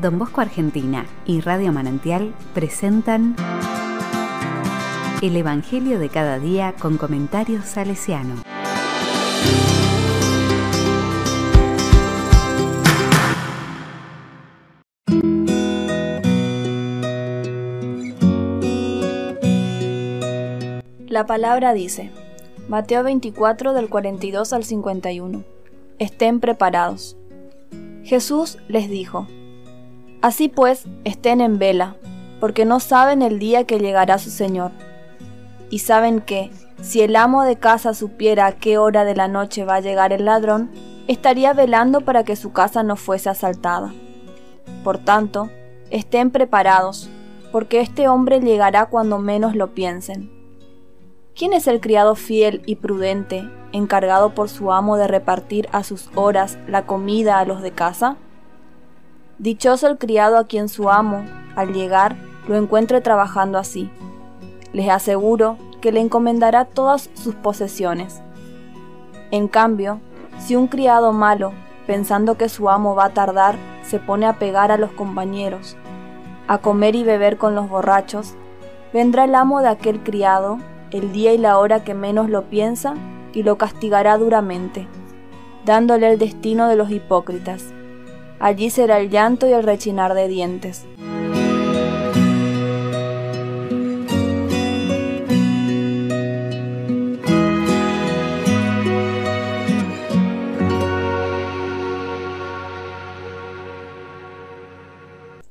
Don Bosco Argentina y Radio Manantial presentan El Evangelio de cada día con comentarios salesiano. La palabra dice, Mateo 24 del 42 al 51, Estén preparados. Jesús les dijo, Así pues, estén en vela, porque no saben el día que llegará su Señor. Y saben que, si el amo de casa supiera a qué hora de la noche va a llegar el ladrón, estaría velando para que su casa no fuese asaltada. Por tanto, estén preparados, porque este hombre llegará cuando menos lo piensen. ¿Quién es el criado fiel y prudente, encargado por su amo de repartir a sus horas la comida a los de casa? Dichoso el criado a quien su amo, al llegar, lo encuentre trabajando así. Les aseguro que le encomendará todas sus posesiones. En cambio, si un criado malo, pensando que su amo va a tardar, se pone a pegar a los compañeros, a comer y beber con los borrachos, vendrá el amo de aquel criado el día y la hora que menos lo piensa y lo castigará duramente, dándole el destino de los hipócritas Allí será el llanto y el rechinar de dientes.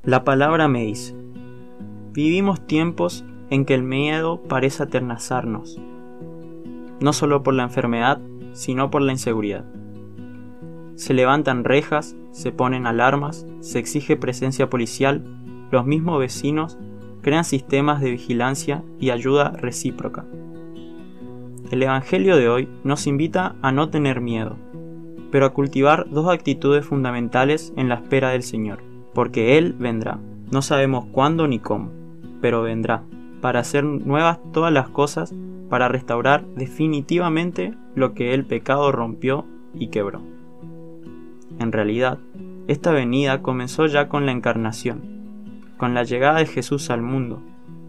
La palabra me dice, vivimos tiempos en que el miedo parece aternazarnos, no solo por la enfermedad, sino por la inseguridad. Se levantan rejas, se ponen alarmas, se exige presencia policial, los mismos vecinos crean sistemas de vigilancia y ayuda recíproca. El Evangelio de hoy nos invita a no tener miedo, pero a cultivar dos actitudes fundamentales en la espera del Señor, porque Él vendrá. No sabemos cuándo ni cómo, pero vendrá, para hacer nuevas todas las cosas, para restaurar definitivamente lo que el pecado rompió y quebró. En realidad, esta venida comenzó ya con la encarnación, con la llegada de Jesús al mundo,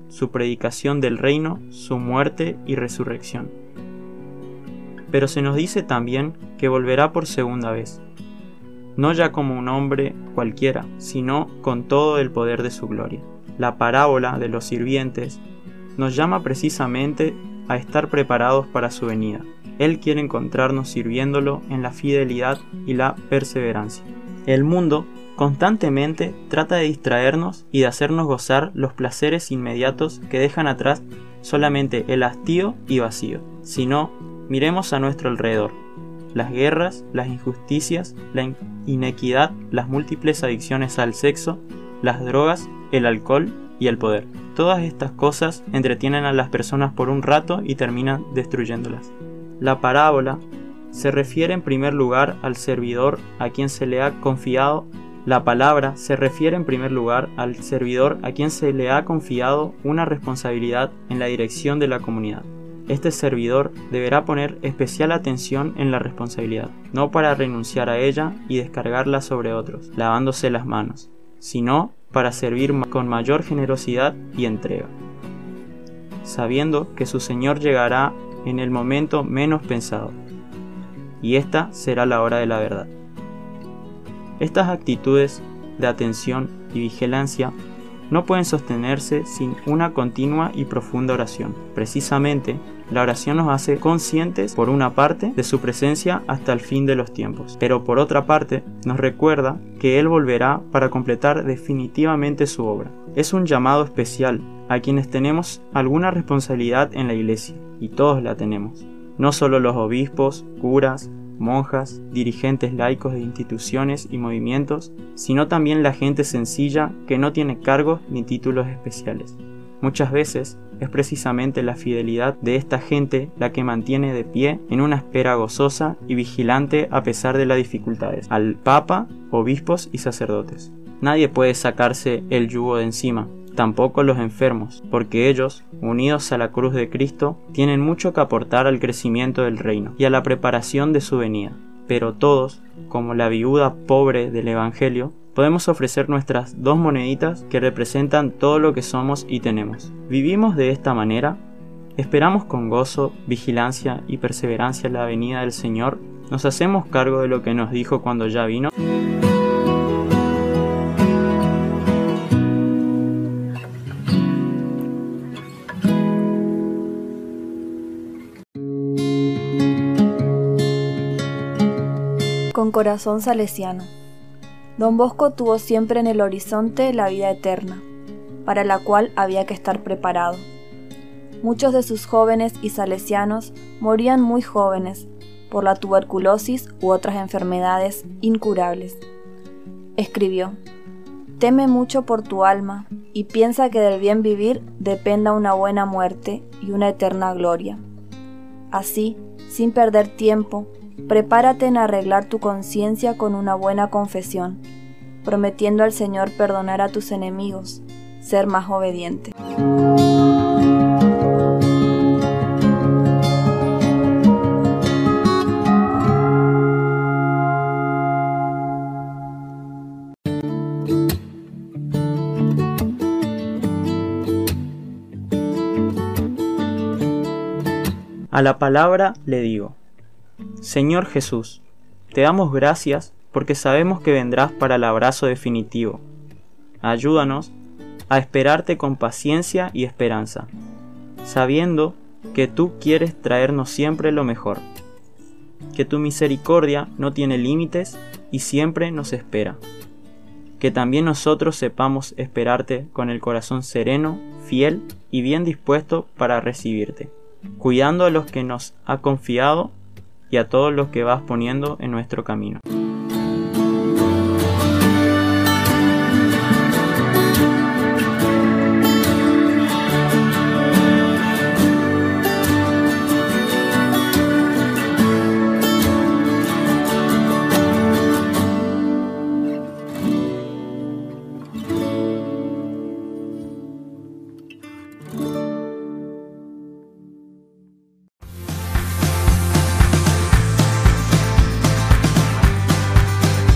su predicación del reino, su muerte y resurrección. Pero se nos dice también que volverá por segunda vez, no ya como un hombre cualquiera, sino con todo el poder de su gloria. La parábola de los sirvientes nos llama precisamente a estar preparados para su venida. Él quiere encontrarnos sirviéndolo en la fidelidad y la perseverancia. El mundo constantemente trata de distraernos y de hacernos gozar los placeres inmediatos que dejan atrás solamente el hastío y vacío. Si no, miremos a nuestro alrededor. Las guerras, las injusticias, la inequidad, las múltiples adicciones al sexo, las drogas, el alcohol y el poder. Todas estas cosas entretienen a las personas por un rato y terminan destruyéndolas. La parábola se refiere en primer lugar al servidor a quien se le ha confiado la palabra se refiere en primer lugar al servidor a quien se le ha confiado una responsabilidad en la dirección de la comunidad. Este servidor deberá poner especial atención en la responsabilidad, no para renunciar a ella y descargarla sobre otros, lavándose las manos, sino para servir con mayor generosidad y entrega, sabiendo que su Señor llegará en el momento menos pensado, y esta será la hora de la verdad. Estas actitudes de atención y vigilancia no pueden sostenerse sin una continua y profunda oración. Precisamente, la oración nos hace conscientes, por una parte, de su presencia hasta el fin de los tiempos, pero por otra parte, nos recuerda que Él volverá para completar definitivamente su obra. Es un llamado especial a quienes tenemos alguna responsabilidad en la iglesia, y todos la tenemos. No solo los obispos, curas, monjas, dirigentes laicos de instituciones y movimientos, sino también la gente sencilla que no tiene cargos ni títulos especiales. Muchas veces es precisamente la fidelidad de esta gente la que mantiene de pie en una espera gozosa y vigilante a pesar de las dificultades al Papa, obispos y sacerdotes. Nadie puede sacarse el yugo de encima, tampoco los enfermos, porque ellos, unidos a la cruz de Cristo, tienen mucho que aportar al crecimiento del reino y a la preparación de su venida. Pero todos, como la viuda pobre del Evangelio, podemos ofrecer nuestras dos moneditas que representan todo lo que somos y tenemos. ¿Vivimos de esta manera? ¿Esperamos con gozo, vigilancia y perseverancia la venida del Señor? ¿Nos hacemos cargo de lo que nos dijo cuando ya vino? Con corazón salesiano. Don Bosco tuvo siempre en el horizonte la vida eterna, para la cual había que estar preparado. Muchos de sus jóvenes y salesianos morían muy jóvenes por la tuberculosis u otras enfermedades incurables. Escribió, Teme mucho por tu alma y piensa que del bien vivir dependa una buena muerte y una eterna gloria. Así, sin perder tiempo, Prepárate en arreglar tu conciencia con una buena confesión, prometiendo al Señor perdonar a tus enemigos, ser más obediente. A la palabra le digo, Señor Jesús, te damos gracias porque sabemos que vendrás para el abrazo definitivo. Ayúdanos a esperarte con paciencia y esperanza, sabiendo que tú quieres traernos siempre lo mejor, que tu misericordia no tiene límites y siempre nos espera, que también nosotros sepamos esperarte con el corazón sereno, fiel y bien dispuesto para recibirte, cuidando a los que nos ha confiado y a todos los que vas poniendo en nuestro camino.